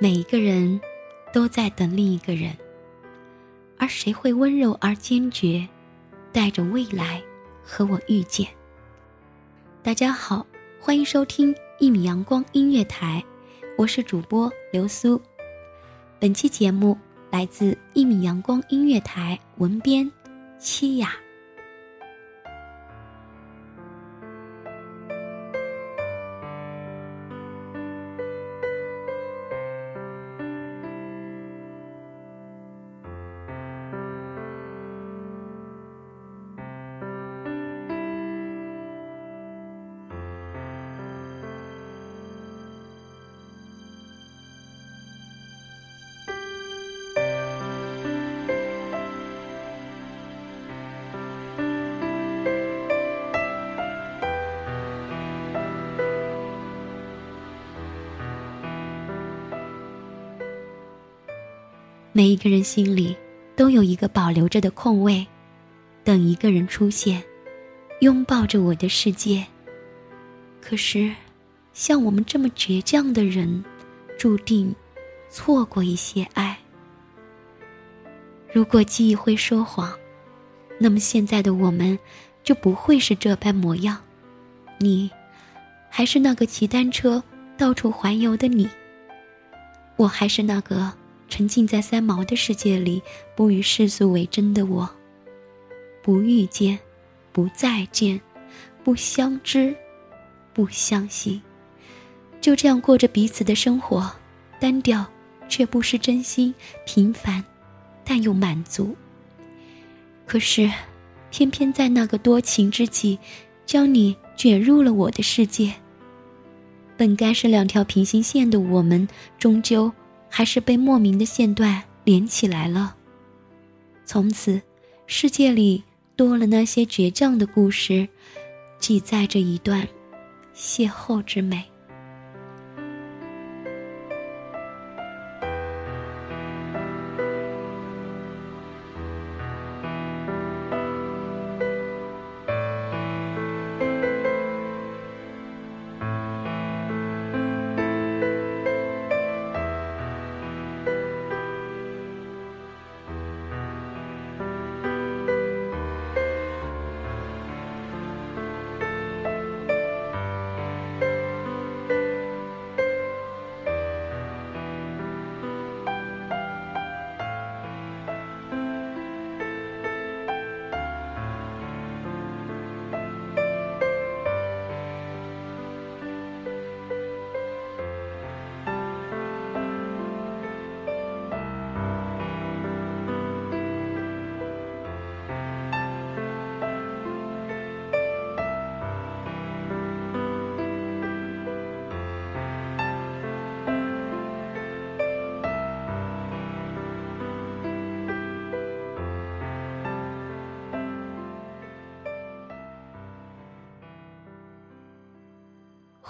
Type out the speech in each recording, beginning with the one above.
每一个人都在等另一个人，而谁会温柔而坚决，带着未来和我遇见？大家好，欢迎收听一米阳光音乐台，我是主播刘苏。本期节目来自一米阳光音乐台文编七雅。每一个人心里都有一个保留着的空位，等一个人出现，拥抱着我的世界。可是，像我们这么倔强的人，注定错过一些爱。如果记忆会说谎，那么现在的我们就不会是这般模样。你，还是那个骑单车到处环游的你；我还是那个。沉浸在三毛的世界里，不与世俗为争的我。不遇见，不再见，不相知，不相信，就这样过着彼此的生活，单调却不失真心，平凡但又满足。可是，偏偏在那个多情之际，将你卷入了我的世界。本该是两条平行线的我们，终究。还是被莫名的线段连起来了。从此，世界里多了那些倔强的故事，记载着一段邂逅之美。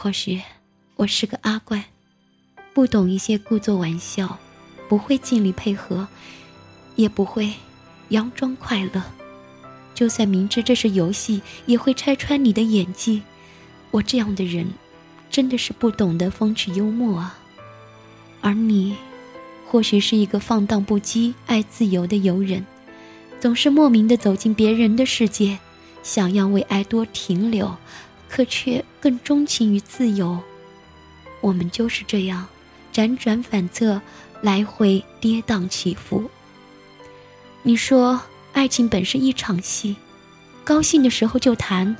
或许我是个阿怪，不懂一些故作玩笑，不会尽力配合，也不会佯装快乐。就算明知这是游戏，也会拆穿你的演技。我这样的人，真的是不懂得风趣幽默啊。而你，或许是一个放荡不羁、爱自由的游人，总是莫名的走进别人的世界，想要为爱多停留，可却更钟情于自由。我们就是这样，辗转反侧，来回跌宕起伏。你说，爱情本是一场戏，高兴的时候就谈，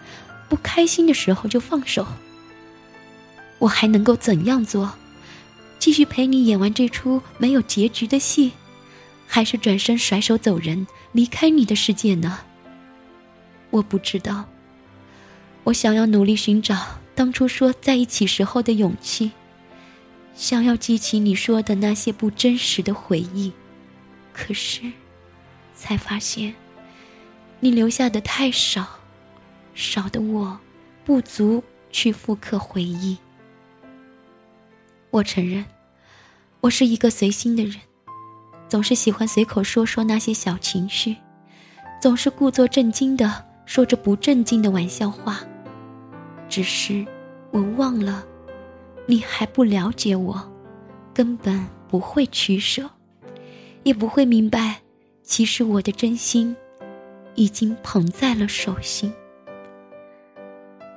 不开心的时候就放手。我还能够怎样做？继续陪你演完这出没有结局的戏，还是转身甩手走人，离开你的世界呢？我不知道。我想要努力寻找当初说在一起时候的勇气，想要记起你说的那些不真实的回忆，可是，才发现，你留下的太少，少的我，不足去复刻回忆。我承认，我是一个随心的人，总是喜欢随口说说那些小情绪，总是故作震惊的说着不正经的玩笑话。只是我忘了，你还不了解我，根本不会取舍，也不会明白，其实我的真心已经捧在了手心。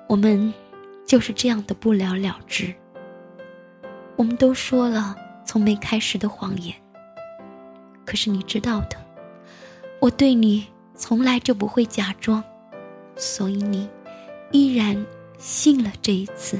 我们就是这样的不了了之。我们都说了从没开始的谎言，可是你知道的，我对你从来就不会假装，所以你依然信了这一次。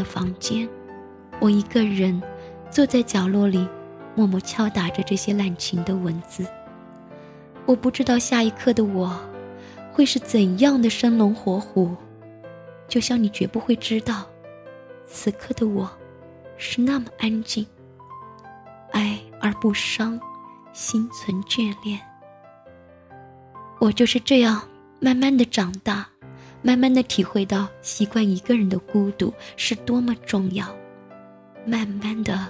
的房间，我一个人坐在角落里，默默敲打着这些滥情的文字。我不知道下一刻的我，会是怎样的生龙活虎，就像你绝不会知道，此刻的我，是那么安静，爱而不伤，心存眷恋。我就是这样慢慢的长大。慢慢的体会到习惯一个人的孤独是多么重要，慢慢的，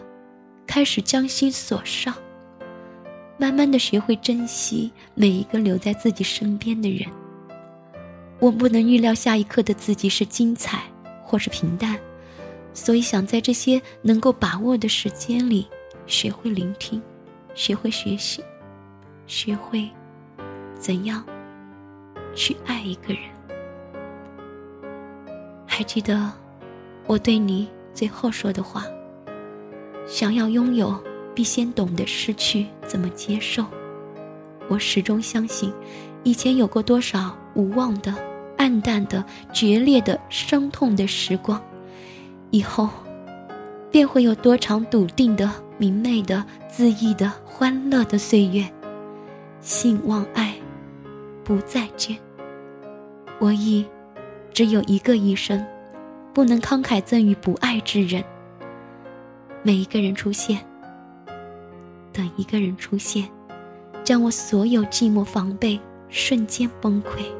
开始将心锁上，慢慢的学会珍惜每一个留在自己身边的人。我不能预料下一刻的自己是精彩或是平淡，所以想在这些能够把握的时间里，学会聆听，学会学习，学会怎样去爱一个人。还记得我对你最后说的话：想要拥有，必先懂得失去怎么接受。我始终相信，以前有过多少无望的、暗淡的、决裂的、伤痛的时光，以后便会有多长笃定的、明媚的、恣意的、欢乐的岁月。信望爱，不再见。我已。只有一个一生，不能慷慨赠予不爱之人。每一个人出现，等一个人出现，将我所有寂寞防备瞬间崩溃。